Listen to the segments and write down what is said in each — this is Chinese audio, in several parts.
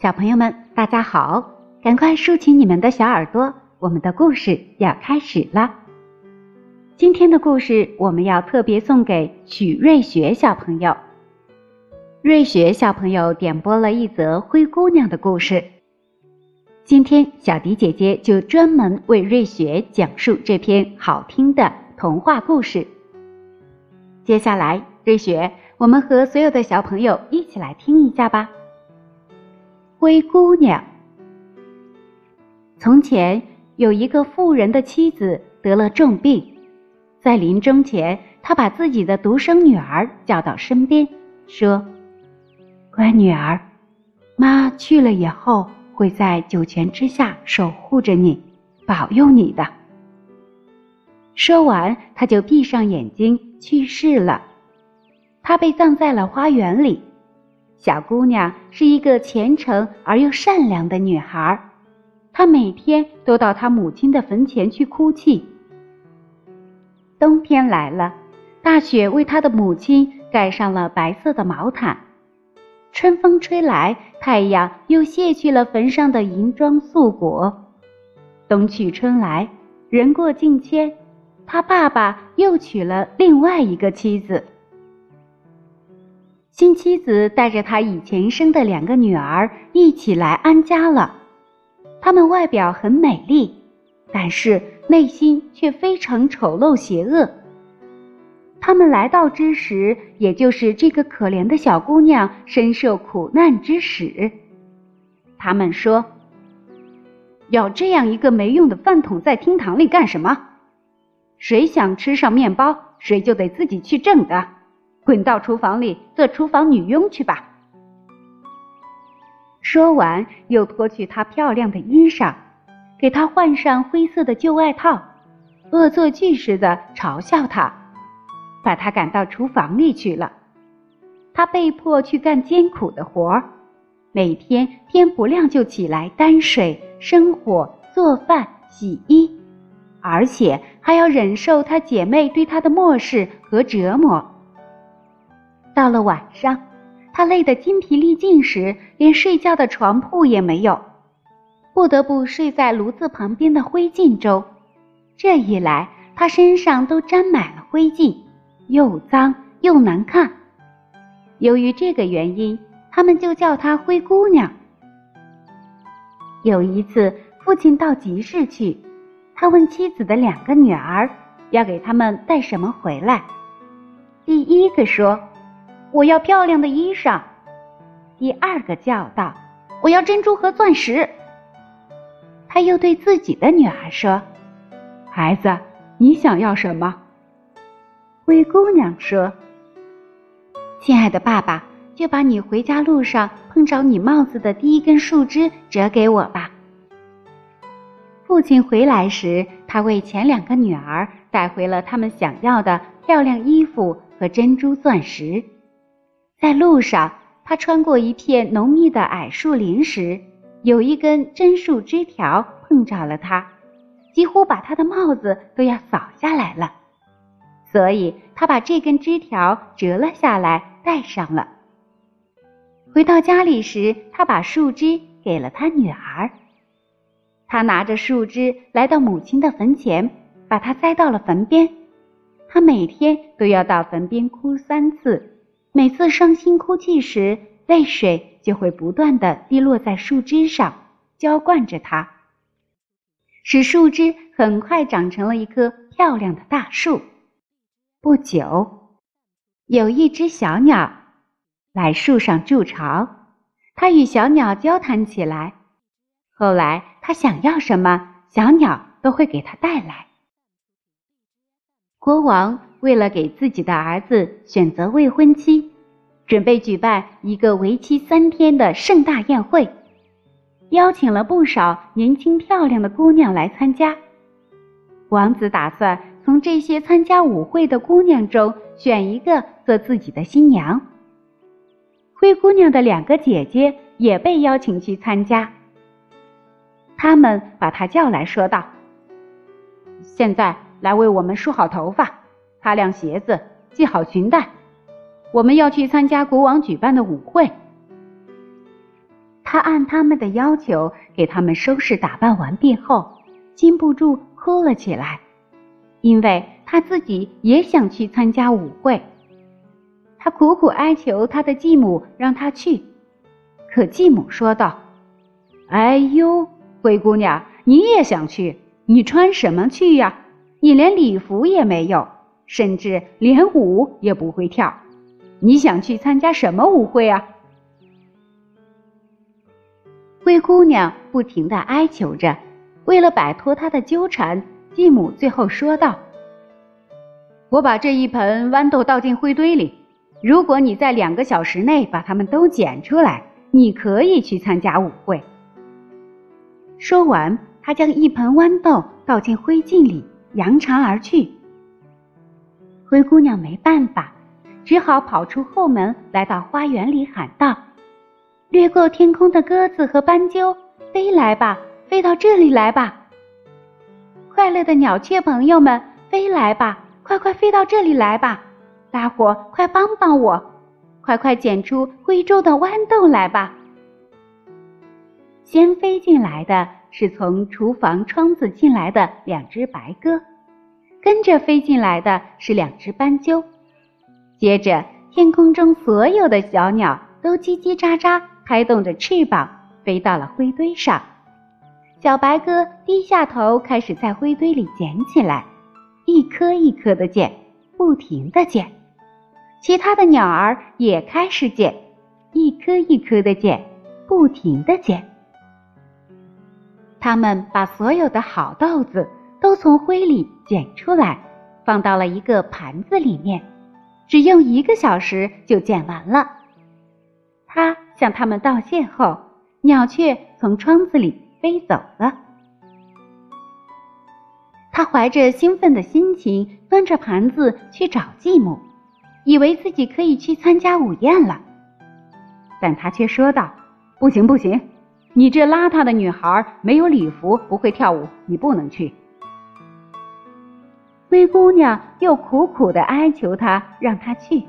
小朋友们，大家好！赶快竖起你们的小耳朵，我们的故事要开始了。今天的故事我们要特别送给许瑞雪小朋友。瑞雪小朋友点播了一则灰姑娘的故事，今天小迪姐姐就专门为瑞雪讲述这篇好听的童话故事。接下来，瑞雪，我们和所有的小朋友一起来听一下吧。灰姑娘。从前有一个富人的妻子得了重病，在临终前，他把自己的独生女儿叫到身边，说：“乖女儿，妈去了以后会在九泉之下守护着你，保佑你的。”说完，他就闭上眼睛去世了。他被葬在了花园里。小姑娘是一个虔诚而又善良的女孩，她每天都到她母亲的坟前去哭泣。冬天来了，大雪为她的母亲盖上了白色的毛毯。春风吹来，太阳又卸去了坟上的银装素裹。冬去春来，人过境迁，她爸爸又娶了另外一个妻子。新妻子带着她以前生的两个女儿一起来安家了。她们外表很美丽，但是内心却非常丑陋邪恶。他们来到之时，也就是这个可怜的小姑娘深受苦难之时。他们说：“要这样一个没用的饭桶在厅堂里干什么？谁想吃上面包，谁就得自己去挣的。”滚到厨房里做厨房女佣去吧。说完，又脱去她漂亮的衣裳，给她换上灰色的旧外套，恶作剧似的嘲笑她，把她赶到厨房里去了。她被迫去干艰苦的活儿，每天天不亮就起来担水、生火、做饭、洗衣，而且还要忍受她姐妹对她的漠视和折磨。到了晚上，他累得筋疲力尽时，连睡觉的床铺也没有，不得不睡在炉子旁边的灰烬中。这一来，他身上都沾满了灰烬，又脏又难看。由于这个原因，他们就叫她灰姑娘。有一次，父亲到集市去，他问妻子的两个女儿要给他们带什么回来。第一个说。我要漂亮的衣裳。第二个叫道：“我要珍珠和钻石。”他又对自己的女儿说：“孩子，你想要什么？”灰姑娘说：“亲爱的爸爸，就把你回家路上碰着你帽子的第一根树枝折给我吧。”父亲回来时，他为前两个女儿带回了他们想要的漂亮衣服和珍珠钻石。在路上，他穿过一片浓密的矮树林时，有一根针树枝条碰着了他，几乎把他的帽子都要扫下来了。所以他把这根枝条折了下来，戴上了。回到家里时，他把树枝给了他女儿。他拿着树枝来到母亲的坟前，把它栽到了坟边。他每天都要到坟边哭三次。每次伤心哭泣时，泪水就会不断的滴落在树枝上，浇灌着它，使树枝很快长成了一棵漂亮的大树。不久，有一只小鸟来树上筑巢，它与小鸟交谈起来。后来，它想要什么，小鸟都会给它带来。国王。为了给自己的儿子选择未婚妻，准备举办一个为期三天的盛大宴会，邀请了不少年轻漂亮的姑娘来参加。王子打算从这些参加舞会的姑娘中选一个做自己的新娘。灰姑娘的两个姐姐也被邀请去参加。他们把她叫来说道：“现在来为我们梳好头发。”擦亮鞋子，系好裙带，我们要去参加国王举办的舞会。他按他们的要求给他们收拾打扮完毕后，禁不住哭了起来，因为他自己也想去参加舞会。他苦苦哀求他的继母让他去，可继母说道：“哎呦，灰姑娘，你也想去？你穿什么去呀？你连礼服也没有，甚至连舞也不会跳，你想去参加什么舞会啊？”灰姑娘不停的哀求着，为了摆脱她的纠缠，继母最后说道：“我把这一盆豌豆倒进灰堆里，如果你在两个小时内把它们都捡出来，你可以去参加舞会。”说完，他将一盆豌豆倒进灰烬里，扬长而去。灰姑娘没办法，只好跑出后门，来到花园里喊道。掠过天空的鸽子和斑鸠，飞来吧，飞到这里来吧！快乐的鸟雀朋友们，飞来吧，快快飞到这里来吧！大伙快帮帮我，快快捡出徽州的豌豆来吧！先飞进来的是从厨房窗子进来的两只白鸽，跟着飞进来的是两只斑鸠，接着天空中所有的小鸟都叽叽喳喳。拍动着翅膀飞到了灰堆上，小白鸽低下头开始在灰堆里捡起来，一颗一颗的捡，不停的捡。其他的鸟儿也开始捡，一颗一颗的捡，不停的捡。他们把所有的好豆子都从灰里捡出来，放到了一个盘子里面，只用一个小时就捡完了。他。向他们道谢后，鸟雀从窗子里飞走了。他怀着兴奋的心情，端着盘子去找继母，以为自己可以去参加午宴了。但他却说道：“不行，不行，你这邋遢的女孩，没有礼服，不会跳舞，你不能去。”灰姑娘又苦苦的哀求他，让他去。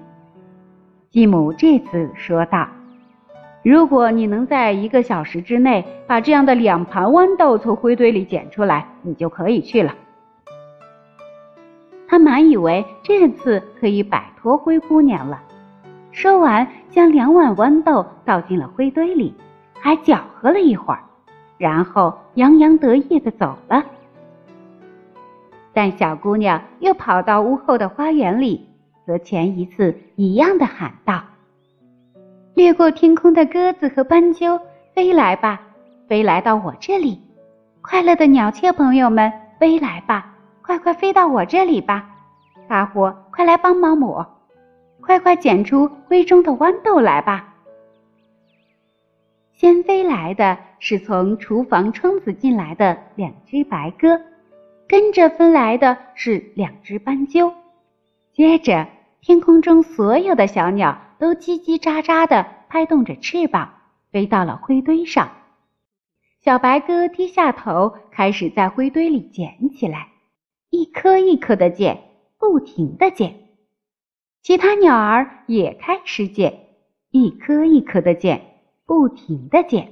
继母这次说道。如果你能在一个小时之内把这样的两盘豌豆从灰堆里捡出来，你就可以去了。他满以为这次可以摆脱灰姑娘了，说完，将两碗豌豆倒进了灰堆里，还搅和了一会儿，然后洋洋得意的走了。但小姑娘又跑到屋后的花园里，和前一次一样的喊道。掠过天空的鸽子和斑鸠，飞来吧，飞来到我这里。快乐的鸟雀朋友们，飞来吧，快快飞到我这里吧。大伙快来帮帮我，快快捡出灰中的豌豆来吧。先飞来的是从厨房窗子进来的两只白鸽，跟着飞来的是两只斑鸠，接着天空中所有的小鸟。都叽叽喳喳地拍动着翅膀，飞到了灰堆上。小白鸽低下头，开始在灰堆里捡起来，一颗一颗的捡，不停的捡。其他鸟儿也开始捡，一颗一颗的捡，不停的捡。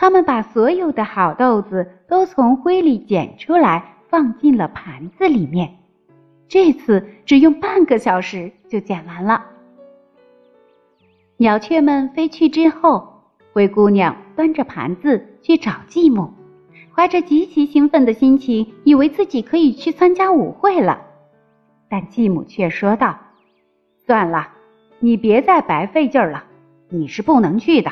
他们把所有的好豆子都从灰里捡出来，放进了盘子里面。这次只用半个小时就捡完了。鸟雀们飞去之后，灰姑娘端着盘子去找继母，怀着极其兴奋的心情，以为自己可以去参加舞会了。但继母却说道：“算了，你别再白费劲儿了，你是不能去的。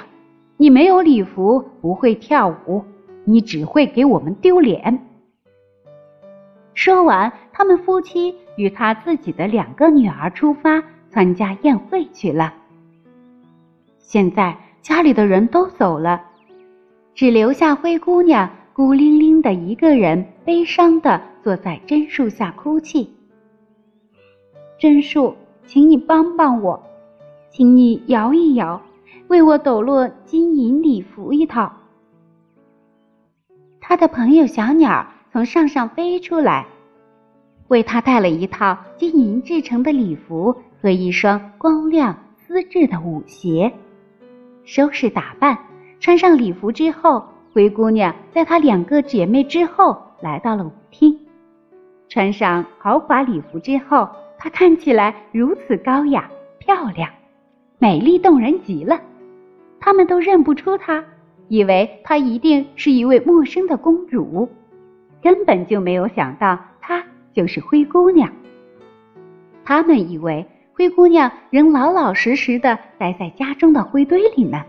你没有礼服，不会跳舞，你只会给我们丢脸。”说完，他们夫妻与他自己的两个女儿出发参加宴会去了。现在家里的人都走了，只留下灰姑娘孤零零的一个人，悲伤的坐在榛树下哭泣。榛树，请你帮帮我，请你摇一摇，为我抖落金银礼服一套。他的朋友小鸟从上上飞出来，为他带了一套金银制成的礼服和一双光亮丝质的舞鞋。收拾打扮，穿上礼服之后，灰姑娘在她两个姐妹之后来到了舞厅。穿上豪华礼服之后，她看起来如此高雅、漂亮、美丽动人极了。他们都认不出她，以为她一定是一位陌生的公主，根本就没有想到她就是灰姑娘。他们以为灰姑娘仍老老实实的待在家中的灰堆里呢。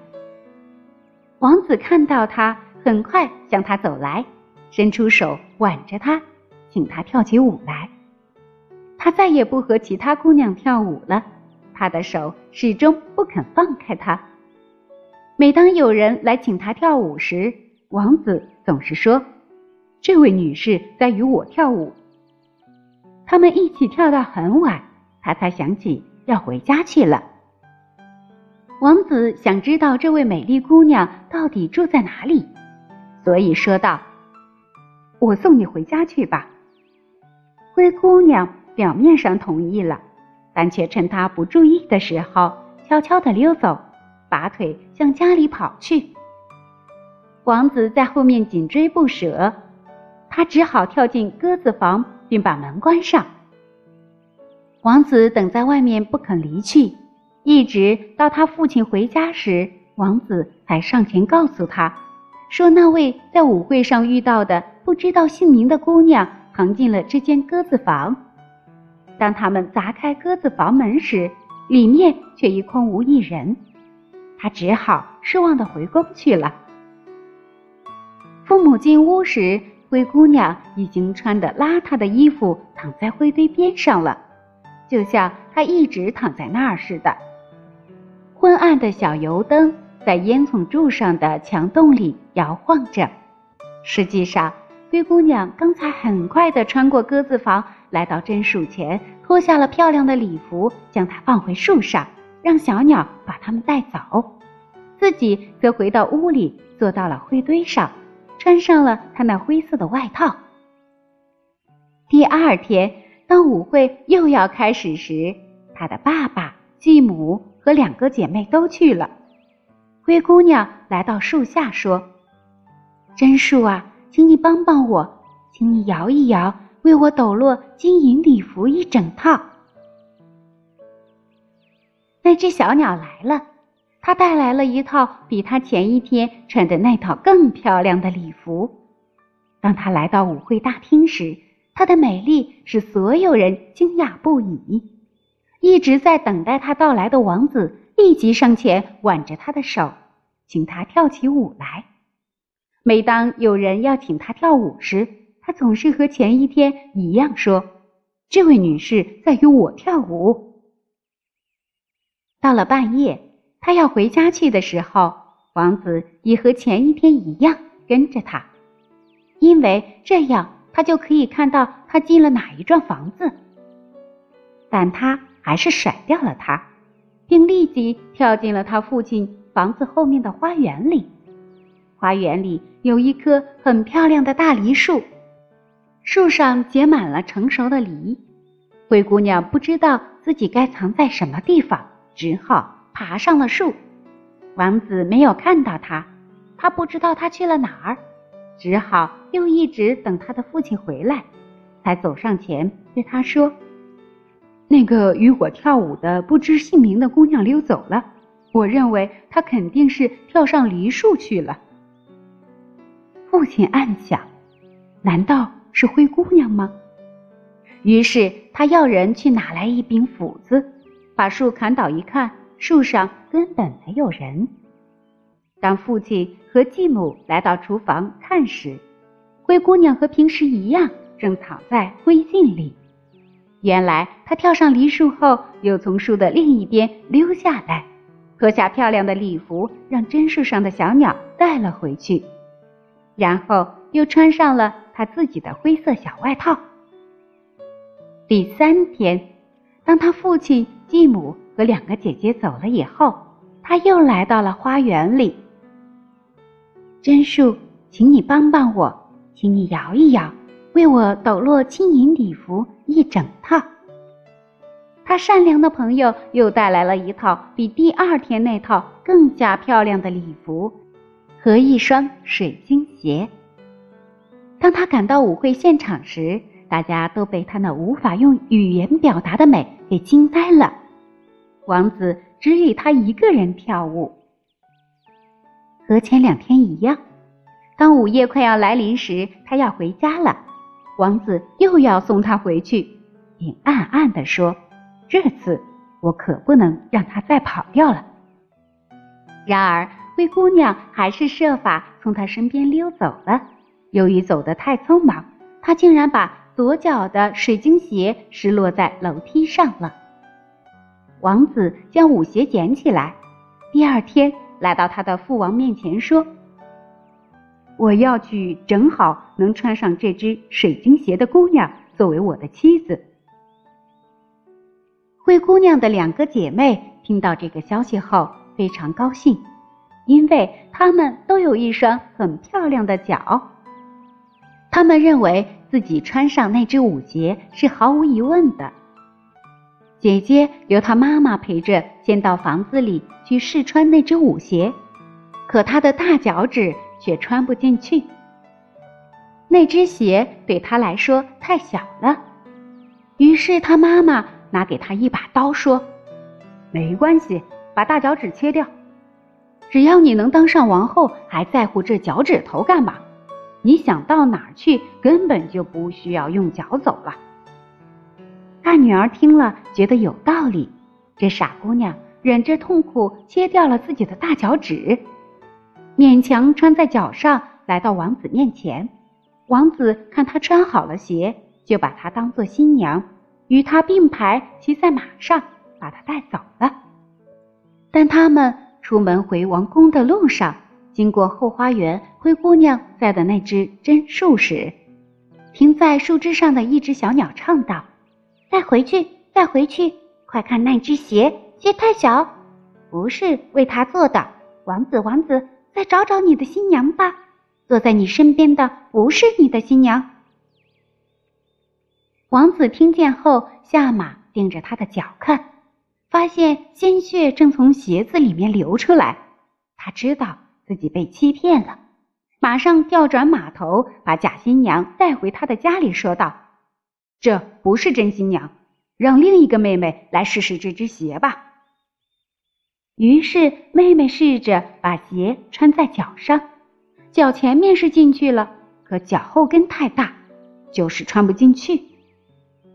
王子看到她，很快向她走来，伸出手挽着她，请她跳起舞来。他再也不和其他姑娘跳舞了，他的手始终不肯放开她。每当有人来请他跳舞时，王子总是说：“这位女士在与我跳舞。”他们一起跳到很晚，他才想起要回家去了。王子想知道这位美丽姑娘到底住在哪里，所以说道：“我送你回家去吧。”灰姑娘表面上同意了，但却趁他不注意的时候悄悄地溜走，拔腿向家里跑去。王子在后面紧追不舍，他只好跳进鸽子房，并把门关上。王子等在外面不肯离去。一直到他父亲回家时，王子才上前告诉他，说那位在舞会上遇到的不知道姓名的姑娘藏进了这间鸽子房。当他们砸开鸽子房门时，里面却一空无一人。他只好失望的回宫去了。父母进屋时，灰姑娘已经穿的邋遢的衣服躺在灰堆边上了，就像她一直躺在那儿似的。昏暗的小油灯在烟囱柱上的墙洞里摇晃着。实际上，灰姑娘刚才很快的穿过鸽子房，来到榛树前，脱下了漂亮的礼服，将它放回树上，让小鸟把它们带走。自己则回到屋里，坐到了灰堆上，穿上了他那灰色的外套。第二天，当舞会又要开始时，他的爸爸、继母。和两个姐妹都去了。灰姑娘来到树下说：“真树啊，请你帮帮我，请你摇一摇，为我抖落金银礼服一整套。”那只小鸟来了，它带来了一套比它前一天穿的那套更漂亮的礼服。当它来到舞会大厅时，它的美丽使所有人惊讶不已。一直在等待他到来的王子立即上前挽着他的手，请他跳起舞来。每当有人要请他跳舞时，他总是和前一天一样说：“这位女士在与我跳舞。”到了半夜，他要回家去的时候，王子也和前一天一样跟着他，因为这样他就可以看到他进了哪一幢房子。但他。还是甩掉了他，并立即跳进了他父亲房子后面的花园里。花园里有一棵很漂亮的大梨树，树上结满了成熟的梨。灰姑娘不知道自己该藏在什么地方，只好爬上了树。王子没有看到她，他不知道她去了哪儿，只好又一直等他的父亲回来，才走上前对他说。那个与我跳舞的不知姓名的姑娘溜走了，我认为她肯定是跳上梨树去了。父亲暗想：难道是灰姑娘吗？于是他要人去拿来一柄斧子，把树砍倒。一看，树上根本没有人。当父亲和继母来到厨房看时，灰姑娘和平时一样，正躺在灰烬里。原来她跳上梨树后，又从树的另一边溜下来，脱下漂亮的礼服，让榛树上的小鸟带了回去，然后又穿上了她自己的灰色小外套。第三天，当他父亲、继母和两个姐姐走了以后，他又来到了花园里。榛树，请你帮帮我，请你摇一摇。为我抖落金银礼服一整套。他善良的朋友又带来了一套比第二天那套更加漂亮的礼服，和一双水晶鞋。当他赶到舞会现场时，大家都被他那无法用语言表达的美给惊呆了。王子只与他一个人跳舞，和前两天一样。当午夜快要来临时，他要回家了。王子又要送他回去，并暗暗地说：“这次我可不能让他再跑掉了。”然而，灰姑娘还是设法从他身边溜走了。由于走得太匆忙，她竟然把左脚的水晶鞋失落在楼梯上了。王子将舞鞋捡起来，第二天来到他的父王面前说。我要去正好能穿上这只水晶鞋的姑娘作为我的妻子。灰姑娘的两个姐妹听到这个消息后非常高兴，因为她们都有一双很漂亮的脚。她们认为自己穿上那只舞鞋是毫无疑问的。姐姐由她妈妈陪着先到房子里去试穿那只舞鞋，可她的大脚趾。却穿不进去，那只鞋对她来说太小了。于是她妈妈拿给她一把刀，说：“没关系，把大脚趾切掉。只要你能当上王后，还在乎这脚趾头干嘛？你想到哪儿去，根本就不需要用脚走了。”大女儿听了，觉得有道理。这傻姑娘忍着痛苦，切掉了自己的大脚趾。勉强穿在脚上，来到王子面前。王子看她穿好了鞋，就把她当做新娘，与她并排骑在马上，把她带走了。但他们出门回王宫的路上，经过后花园灰姑娘在的那只榛树时，停在树枝上的一只小鸟唱道：“再回去，再回去，快看那只鞋，鞋太小，不是为他做的。王子，王子。”再找找你的新娘吧，坐在你身边的不是你的新娘。王子听见后下马，盯着他的脚看，发现鲜血正从鞋子里面流出来。他知道自己被欺骗了，马上调转马头，把假新娘带回他的家里，说道：“这不是真新娘，让另一个妹妹来试试这只鞋吧。”于是，妹妹试着把鞋穿在脚上，脚前面是进去了，可脚后跟太大，就是穿不进去。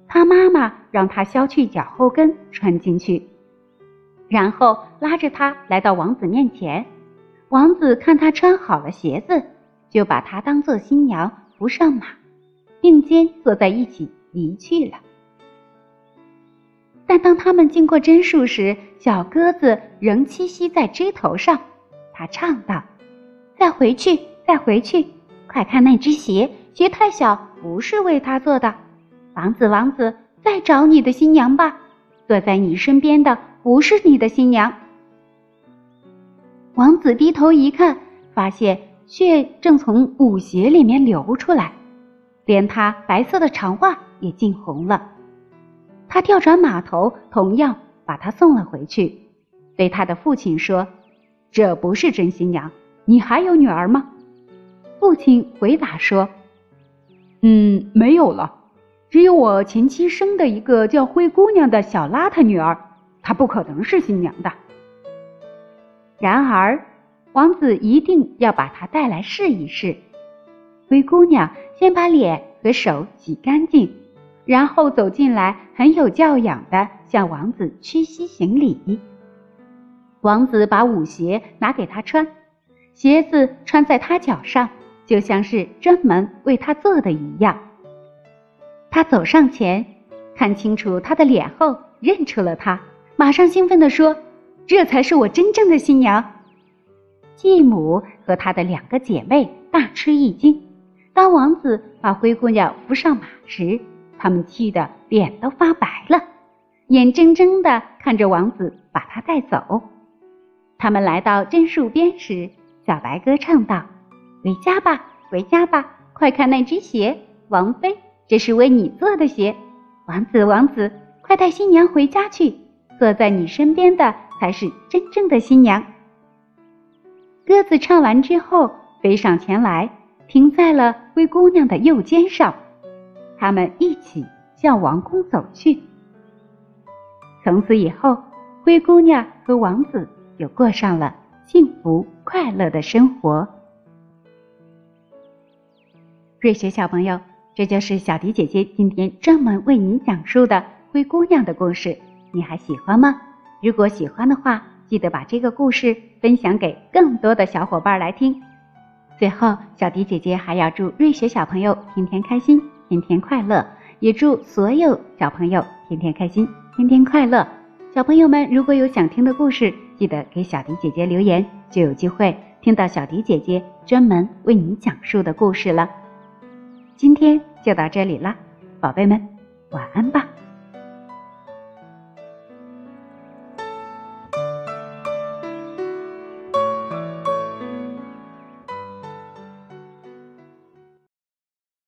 她妈妈让她削去脚后跟穿进去，然后拉着她来到王子面前。王子看她穿好了鞋子，就把她当做新娘扶上马，并肩坐在一起离去了。但当他们经过榛树时，小鸽子仍栖息在枝头上。它唱道：“再回去，再回去，快看那只鞋，鞋太小，不是为他做的。王子，王子，再找你的新娘吧。坐在你身边的不是你的新娘。”王子低头一看，发现血正从舞鞋里面流出来，连他白色的长袜也浸红了。他调转马头，同样把她送了回去，对他的父亲说：“这不是真新娘，你还有女儿吗？”父亲回答说：“嗯，没有了，只有我前妻生的一个叫灰姑娘的小邋遢女儿，她不可能是新娘的。”然而，王子一定要把她带来试一试。灰姑娘先把脸和手洗干净。然后走进来，很有教养的向王子屈膝行礼。王子把舞鞋拿给她穿，鞋子穿在她脚上，就像是专门为她做的一样。他走上前，看清楚她的脸后，认出了她，马上兴奋地说：“这才是我真正的新娘。”继母和她的两个姐妹大吃一惊。当王子把灰姑娘扶上马时，他们气得脸都发白了，眼睁睁地看着王子把她带走。他们来到榛树边时，小白鸽唱道：“回家吧，回家吧，快看那只鞋，王妃，这是为你做的鞋。王子，王子，快带新娘回家去，坐在你身边的才是真正的新娘。”鸽子唱完之后，飞上前来，停在了灰姑娘的右肩上。他们一起向王宫走去。从此以后，灰姑娘和王子就过上了幸福快乐的生活。瑞雪小朋友，这就是小迪姐姐今天专门为你讲述的灰姑娘的故事，你还喜欢吗？如果喜欢的话，记得把这个故事分享给更多的小伙伴来听。最后，小迪姐姐还要祝瑞雪小朋友天天开心，天天快乐，也祝所有小朋友天天开心，天天快乐。小朋友们如果有想听的故事，记得给小迪姐姐留言，就有机会听到小迪姐姐专门为你讲述的故事了。今天就到这里啦，宝贝们，晚安吧。